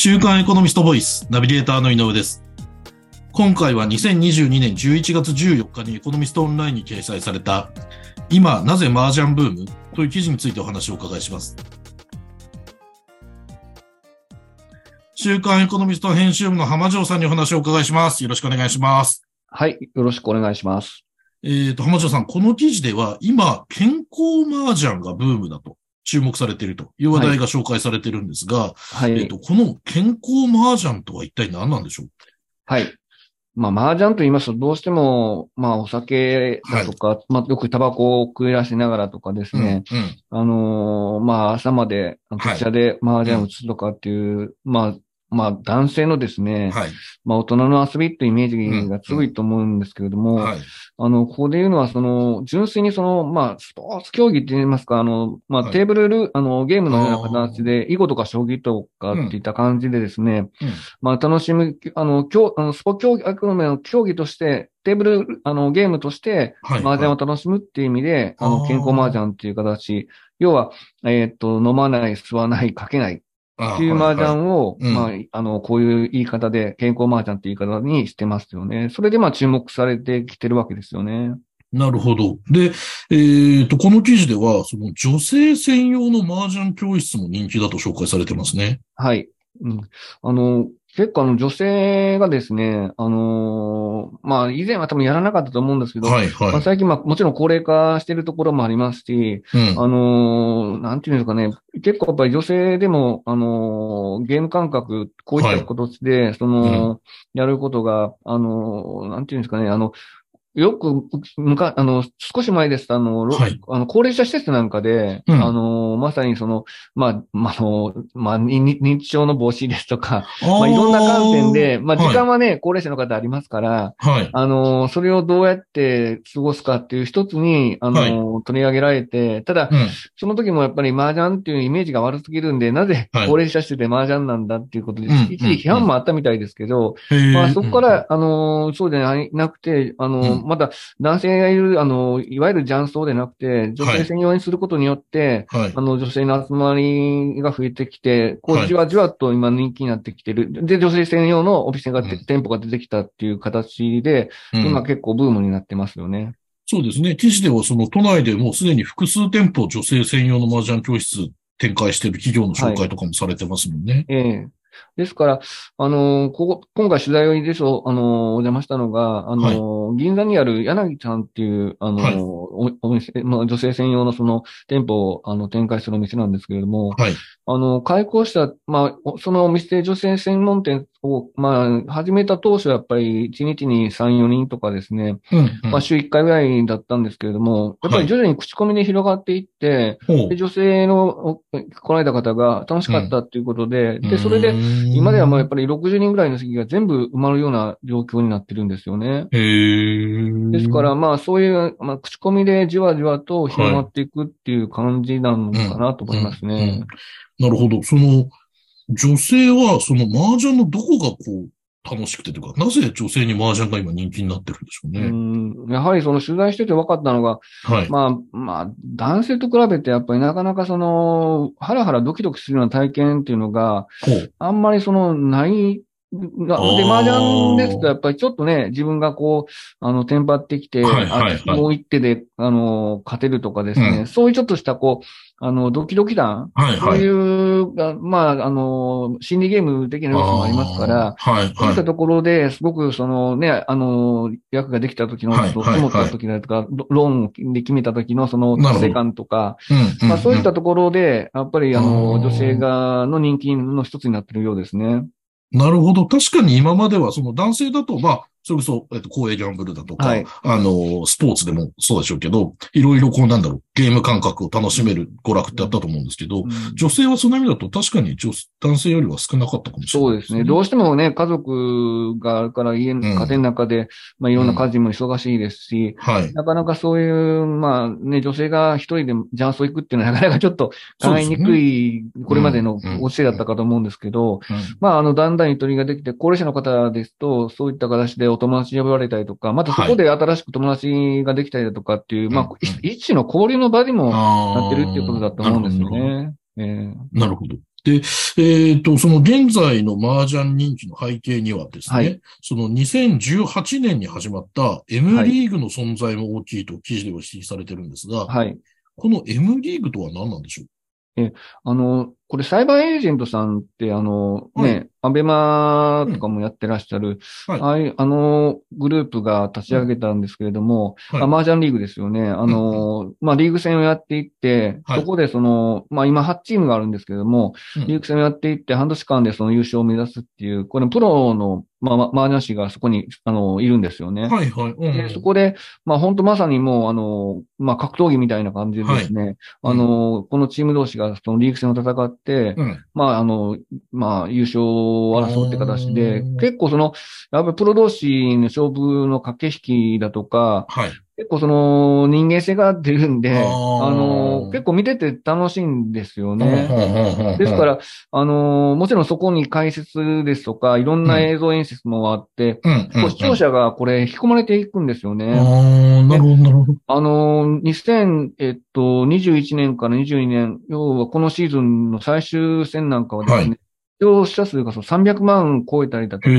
週刊エコノミストボイスナビゲーターの井上です。今回は2022年11月14日にエコノミストオンラインに掲載された今なぜ麻雀ブーム？という記事についてお話をお伺いします。週刊エコノミスト編集部の浜城さんにお話をお伺いします。よろしくお願いします。はい。よろしくお願いします。えっ、と、浜城さん、この記事では今、健康麻雀がブームだと注目されていると。いう話題が紹介されているんですが、はい。えっ、と、この健康麻雀とは一体何なんでしょう？はい。まあ、麻雀と言いますと、どうしても、まあ、お酒だとか、まあ、よくタバコを食い出しながらとかですね、うんうん。あのーまあ、朝まで、はい。こちらで麻雀を打つとかっていう、まあ、まあ、男性のですね、はい。まあ、大人の遊びっていうイメージが強いと思うんですけれども、はい。あの、ここで言うのは、その、純粋にその、まあ、スポーツ競技って言いますか、あの、まあ、はい。テーブルル、あの、ゲームのような形で、囲碁とか将棋とかっていった感じでですね、うん。まあ、楽しむ、あの、競、あの、スポ競技、あくまでの競技として、テーブル、あの、ゲームとして、はい。麻雀を楽しむっていう意味で、あの、健康麻雀っていう形、要は、えーっと、飲まない、吸わない、かけないっていう麻雀を、うんまあ、あの、こういう言い方で、健康麻雀っていう言い方にしてますよね。それで、まあ、注目されてきてるわけですよね。なるほど。で、えっ、と、この記事では、その女性専用の麻雀教室も人気だと紹介されてますね。はい。うん。あの、結構あの女性がですね、あのーまあ以前は多分やらなかったと思うんですけど、はい、はい。まあ、最近まあもちろん高齢化しているところもありますし、うん。あのーなんていうんですかね、結構やっぱり女性でも、あのーゲーム感覚、こういった形で、その、やることが、あのーなんていうんですかね、あの、よく、むか、あの、少し前ですと、あの、ろはい。あの、高齢者施設なんかで、うん。あの、まさにその、まあ、まあ、あの、まあ、認知症の防止ですとか、まあ、いろんな観点で、まあ、時間はね、高齢者の方ありますから、はい。あの、それをどうやって過ごすかっていう一つに、あの、取り上げられて、ただ、うん。その時もやっぱり麻雀っていうイメージが悪すぎるんで、なぜはい。高齢者施設で麻雀なんだっていうことで、うん一時批判もあったみたいですけど、まあそこから、あの、そうでないなくて、あの、うんまだ男性がいる、あの、いわゆる雀荘でなくて、女性専用にすることによって、はいあ。の、女性の集まりが増えてきて、こはいう、じわじわと今人気になってきてる。で、女性専用のオフィスがて、うん店舗が出てきたっていう形で、うん今結構ブームになってますよね。そうですね。記事では、その都内でもうすでに複数店舗女性専用の麻雀教室展開している企業の紹介とかもされてますもんね。ええですから、あのここ、今回取材でそう、あのお邪魔したのが、あの銀座にある柳ちゃんっていう、あのはいおお店、まあ、女性専用のその店舗を、あの、展開するお店なんですけれども、はい。あの、開校した、まあ、おそのお店、女性専門店を、まあ、始めた当初はやっぱり1日に3、4人とかですね、うん、うんまあ、週1回ぐらいだったんですけれども、やっぱり徐々に口コミで広がっていって、ほうで女性のお来られた方が楽しかったっていうことで、で、それで、今今ではもうやっぱり60人ぐらいの席が全部埋まるような状況になってるんですよね。ですから、まあそういう、まあ口コミでじわじわと広まっていくっていう感じなのかなと思いますうんうんね。なるほど。その、女性は、その麻雀のどこがこう、楽しくてというか、なぜ女性に麻雀が今人気になってるんでしょううね。んやはりその取材してて分かったのが、はい。まあ、まあ、男性と比べてやっぱりなかなかその、ハラハラドキドキするような体験っていうのが。あんまりその、ない、なあーで、麻雀ですと、やっぱりちょっとね、自分がこう、あの、テンパってきて、はいはいはいあもう一手で、あの、勝てるとかですね、うんそういうちょっとした、こう、あの、ドキドキ感、はい、はい。そういう、あまあ、あの、心理ゲーム的な要素もありますから、あーはい、そういったはところで、すごくそのね、あの、役ができた時の、はいとはい思った時だとか、ロローンで決めた時のその達成感とか、い。うん。まあそういったんところで、やっぱりあの、女性が、の人気の一つになっているようですね。なるほど。確かに今までは、その男性だと、まあ、それこそ、えっと、公営ギャンブルだとか、はい。あの、スポーツでもそうでしょうけど、いろいろこうなんだろう、ゲーム感覚を楽しめる娯楽ってあったと思うんですけど、うん。女性はその意味だと確かに女男性よりは少なかったかもしれないそうですね。どうしてもね、家族があるから家の、ん。家庭の中で、まあいろんな家事も忙しいですし、はい。なかなかそういう、まあね、女性が一人でジャンソ行くっていうのはなかなかちょっと考えにくい、これまでのうん。教えだったかと思うんですけど、うん。まああの、だんだんゆとりができて、高齢者の方ですと、そういった形でお友達呼ばれたりとか、またそこで新しく友達ができたりだとかっていう、まあうん、一一種の交流の場にもななってるっていうことだと思うんですよ。ね。ええなるほど。で、えっ、と、その現在の麻雀人気の背景にはですね、はいその2018年に始まった M リーグの存在も大きいと記事では指摘されてるんですが、はい。この M リーグとは何なんでしょうあの、これ、サイバーエージェントさんって、あの、はい。ね、アベマとかもやってらっしゃる、はい。ああいう、あの、グループが立ち上げたんですけれども、はい。あ麻雀リーグですよね。あの、まあ、リーグ戦をやっていって、はい。そこでその、まあ、今8チームがあるんですけれども、うん。リーグ戦をやっていって、半年間でその優勝を目指すっていう、これ、プロの、まあ、ま麻雀師がそこに、あの、いるんですよね。はいはい。うん。で、そこで、まあ本当まさにもう、あの、まあ格闘技みたいな感じでですね、あの、このチーム同士がそのリーグ戦を戦って、うん。まああの、まあ優勝を争うって形でうん、結構その、やっぱりプロ同士の勝負の駆け引きだとか、はい。結構その人間性が出るんで、あの、結構見てて楽しいんですよね。ねですか、ら、あの、もちろんそこに解説ですとか、いろんな映像演出もあって、視聴者がこれ引き込まれていくんですよね。ああ、なるほど、なるほど。あの、2021年から22年、要はこのシーズンの最終戦なんかはですね、はい視聴者数がその300万超えたりだとか。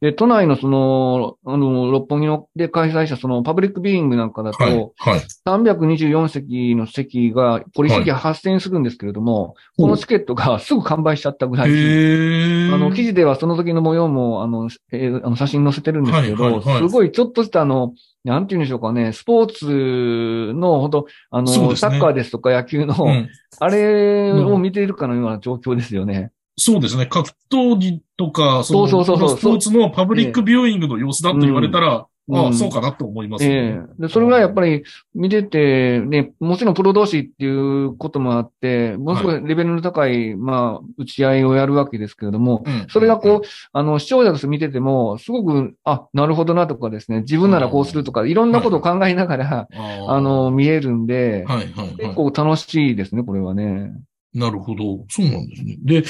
で、都内のその、あの、六本木ので開催したそのパブリックビーイングなんかだと、はい。はい。324席の席が、ポリ席が発生するんですけれども、このチケットがすぐ完売しちゃったぐらい。あの、記事ではその時の模様も、あの、えーあの写真載せてるんですけど、はいはいはいすごいちょっとしたあの、なんて言うんでしょうかね、スポーツの、ほんと、あの、ねサッカーですとか野球の、うんあれを見ているかのような状況ですよね。そうですね。格闘技とか、そのそうそうそうそうスポーツのパブリックビューイングの様子だと言われたら、ああ、うんうんそうかなと思いますえね。えで、それがやっぱり見てて、ね、もちろんプロ同士っていうこともあって、ものすごいレベルの高い、まあ、打ち合いをやるわけですけれども、うんそれがこう、あの、視聴者として見てても、すごく、あ、なるほどなとかですね、自分ならこうするとか、いろんなことを考えながら、あーあの、、見えるんで、はいはいはい。結構楽しいですね、これはね。なるほど。そうなんですね。で、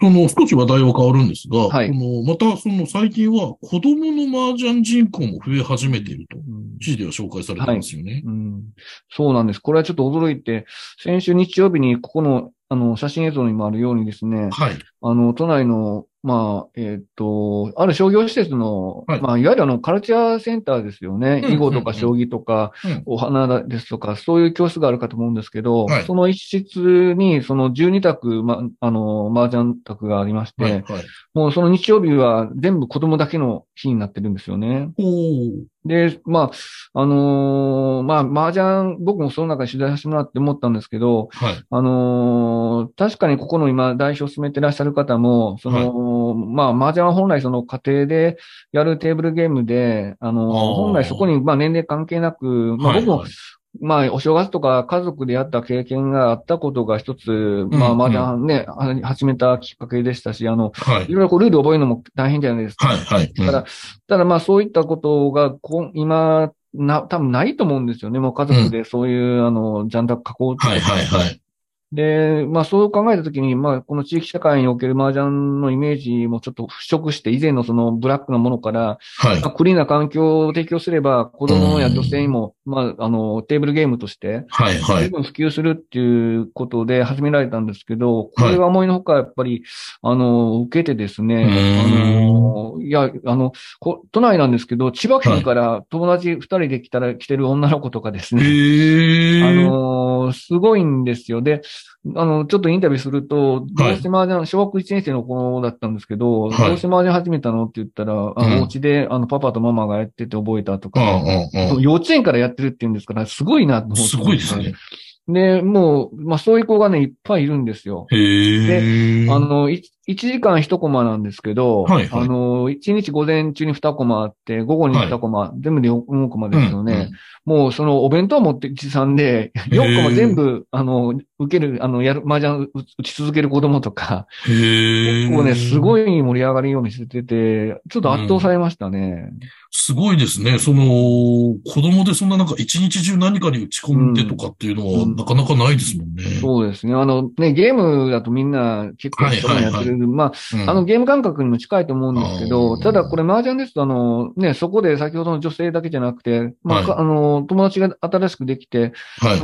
その少し話題は変わるんですが、はいこのまたその最近は子供の麻雀人口も増え始めていると、うん記事では紹介されてますよね。うん、そうなんです。これはちょっと驚いて、先週日曜日にここの、あの、写真映像にもあるようにですね、はい。あの、都内の、まあ、えっ、と、ある商業施設の、はいまあ、いわゆるあの、カルチャーセンターですよね。うん囲碁とか将棋とか、うんお花ですとか、そういう教室があるかと思うんですけど、はいその一室に、その12択、ま、あの、麻雀卓がありまして、はい。はい。もうその日曜日は全部子供だけの日になってるんですよね。で、まあ、あのーまあ、麻雀、僕もその中で取材させてもらって思ったんですけど、はい。あのー確かにここの今代表を進めてらっしゃる方も、その、まあ、麻雀は本来その家庭でやるテーブルゲームで、あのー本来そこにまあ年齢関係なく、まあ僕も、はいはいまあ、お正月とか家族でやった経験があったことが一つ、まあ、うん麻雀ね、あ始めたきっかけでしたし、あの、はいい。ろいろこうルール覚えるのも大変じゃないですか。はい。はい。ただ、ただまあそういったことが今、な、多分ないと思うんですよね。もう家族でそういう、あの、ジャンダ囲うってはい。はい。はい。で、まあそう考えたときに、まあこの地域社会における麻雀のイメージもちょっと払拭して、以前のそのブラックなものから、はいまあ、。クリーンな環境を提供すれば、子供や女性にも、まああの、テーブルゲームとして、はい。はい。十分普及するっていうことで始められたんですけど、これは思いのほかやっぱり、あの、受けてですね、あの、いや、あの、こ都内なんですけど、千葉県から友達二人で来たら、来てる女の子とかですね、へあー。のーすごいんですよ。で、あの、ちょっとインタビューすると、どうして麻雀、小学1年生の子だったんですけど、はいどうして麻雀始めたのって言ったら、あうんお家で、あの、パパとママがやってて覚えたとか。幼稚園からやってるって言うんですから、すごいなと思って。すごいですね。。で、もう、まあ、そういう子がね、いっぱいいるんですよ。へー。あの、い1時間1コマなんですけど、はいはいあの、1日午前中に2コマあって、午後に2コマ、全部で4コマですよね。うんうんもう、その、お弁当持って持参で、4コマ全部、あの、受ける、あの、やる、麻雀打ち続ける子供とか。結構ね、すい。ごい盛り上がりを見せてて、ちょっと圧倒されましたね。すごいですね。その、子供でそんななんか一日中何かに打ち込んでとかっていうのはうんなかなかないですもんね。そうですね。あのね、ゲームだとみんな結構一緒にやってる。まあ、あのゲーム感覚にも近いと思うんですけど、ただこれ麻雀ですと、あのね、そこで先ほどの女性だけじゃなくて、まあ、あの、友達が新しくできて、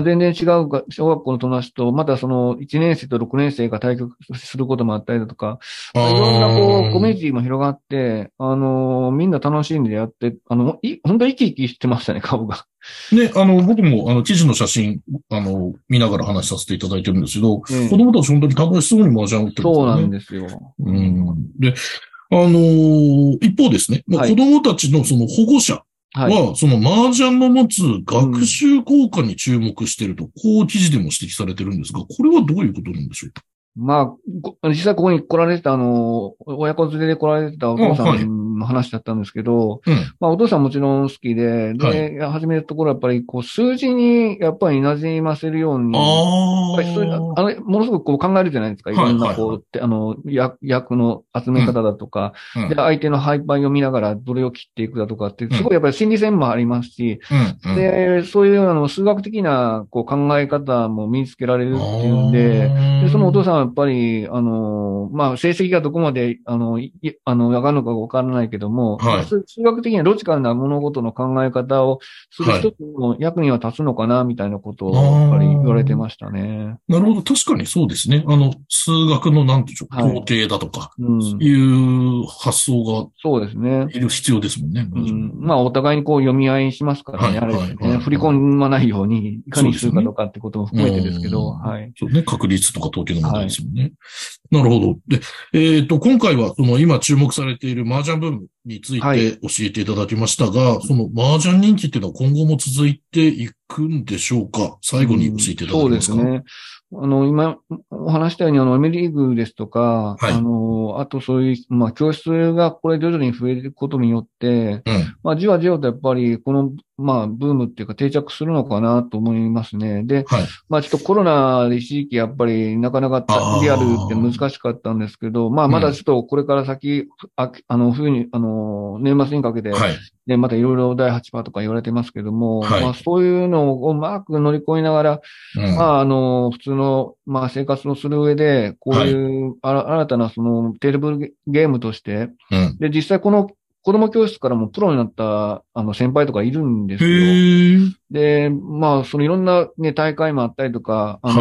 全然違う小学校の友達と、またその1年生と6年生が対局することもあったりだとか、いろんなこう、コミュニティも広がって、あの、みんな楽しんでやって、あの、い、本当生き生きしてましたね、顔が。ね、あの、僕も、あの、記事の写真、あの、見ながら話させていただいてるんですけど、うん、子供たち本当に楽しそうに麻雀打ってるんですよ、ね。そうなんですよ。うん。で、あのー、一方ですね、まあ、子供たちのその保護者は、はい、その麻雀の持つ学習効果に注目していると、うん、こう記事でも指摘されてるんですが、これはどういうことなんでしょうか？まあ、実際ここに来られてた、あの、親子連れで来られてたお父さんの話だったんですけど、まあお父さんもちろん好きで、で、はい、始めるところはやっぱりこう数字にやっぱり馴染ませるように、ああの、ものすごくこう考えるじゃないですか。いろんなこう、はいはい、あの、役の集め方だとか、うん、で、相手の配配を見ながらどれを切っていくだとかって、すごいやっぱり心理戦もありますし、うん、で、そういうあの数学的なこう考え方も身につけられるっていうんで、で、そのお父さんはやっぱり、あの、まあ、成績がどこまで、あの、いあの、上がるのかわからないけども、はい、数学的にはロジカルな物事の考え方をする一つの役には立つのかな、みたいなことを、やっぱり言われてましたね。なるほど。確かにそうですね。あの、数学のなんていうか、統計だとか、はいうん、いう発想が、そうですね。いる必要ですもんね。うん、まあ、お互いにこう読み合いしますからね。はい、あれ、ね、振り込まないように、いかにするかとかってことも含めてですけど、はい。そうね。確率とか統計の問題ですもんね。なるほど。で、えっ、ー、と、今回は、その今注目されている麻雀ブームについて教えていただきましたが、はい、その麻雀人気っていうのは今後も続いていくんでしょうか？最後に教えていただけますか、うん、そうですね。あの、今、お話したように、あの、アメリーグですとか、はい、あの、あとそういう、まあ、教室がこれ徐々に増えることによって、うん、まあ、じわじわとやっぱり、この、まあ、ブームっていうか定着するのかなと思いますね。で、はい、まあ、ちょっとコロナで一時期やっぱりなかなかリアルって難しかったんですけど、まあ、まだちょっとこれから先、ああの、冬に、あの、年末にかけて、はい、で、またいろいろ第8波とか言われてますけども、はい、まあ、そういうのをうまく乗り越えながら、うん、まあ、あの、普通の、まあ、生活をする上で、こういう、新たなそのテーブルゲームとして、うん、で、実際この子供教室からもプロになった、あの、先輩とかいるんですよ。で、まあ、そのいろんなね、大会もあったりとか、あの、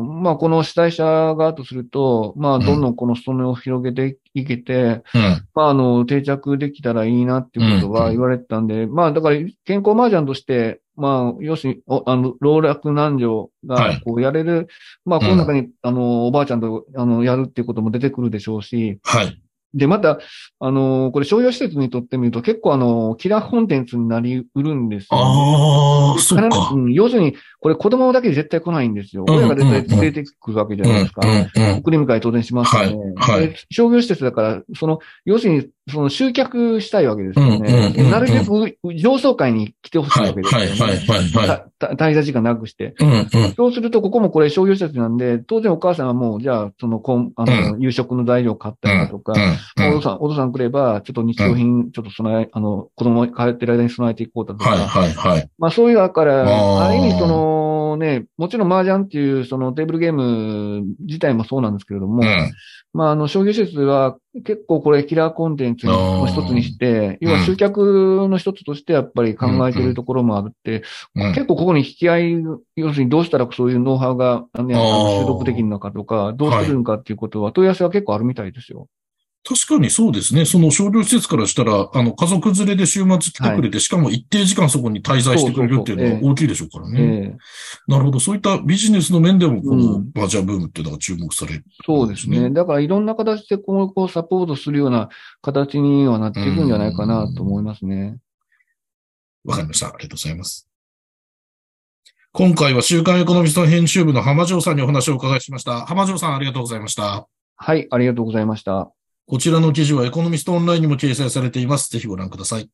はい、まあ、この主催者側とすると、まあ、どんどんこの裾野を広げていけて、うん、まあ、あの、定着できたらいいなっていうことは言われてたんで、うん、まあ、だから、健康麻雀として、まあ、要するに、あの、老若男女が、こう、やれる、はい、まあ、この中に、うん、あの、おばあちゃんと、あの、やるっていうことも出てくるでしょうし、はい。で、また、あの、これ商業施設にとってみると結構あの、キラーコンテンツになりうるんですよ、ね。ああ、そうか、うん。要するに、これ子供だけ絶対来ないんですよ。親が絶対連れてくるわけじゃないですか。送り迎え当然しますよね、はいはい、商業施設だから、その、要するに、その集客したいわけですよね。なるべく上層階に来てほしいわけですよね。はい、はい、はい、はい。滞在時間なくして。うんうん、そうすると、ここもこれ商業施設なんで、当然お母さんはもう、じゃあ、その、こんあの、夕食の材料買ったりだとか、お父さん、お父さん来れば、ちょっと日用品、ちょっと備え、あの、子供帰ってる間に備えていこうだとか。はい、はい、はい。まあ、そういう、だから、あ。る意味、その、ね、もちろん麻雀っていう、そのテーブルゲーム自体もそうなんですけれども、うん、まあ、あの、商業施設は結構これキラーコンテンツの一つにして、要は集客の一つとしてやっぱり考えているところもあるって、うん、結構ここに引き合い、要するにどうしたらそういうノウハウが、ね、習得できるのかとか、どうするのかっていうことは問い合わせは結構あるみたいですよ。確かにそうですね。その商業施設からしたら、あの、家族連れで週末来てくれて、はい、しかも一定時間そこに滞在してくれるっていうのは大きいでしょうからね。えー、なるほど。そういったビジネスの面でも、このバージャーブームっていうのが注目される、ねうん、そうですね。だからいろんな形で今後こうサポートするような形にはなっていくんじゃないかなと思いますね。わかりました。ありがとうございます。今回は週刊エコノミスト編集部の浜城さんにお話をお伺いしました。浜城さんありがとうございました。はい、ありがとうございました。こちらの記事はエコノミストオンラインにも掲載されています。ぜひご覧ください。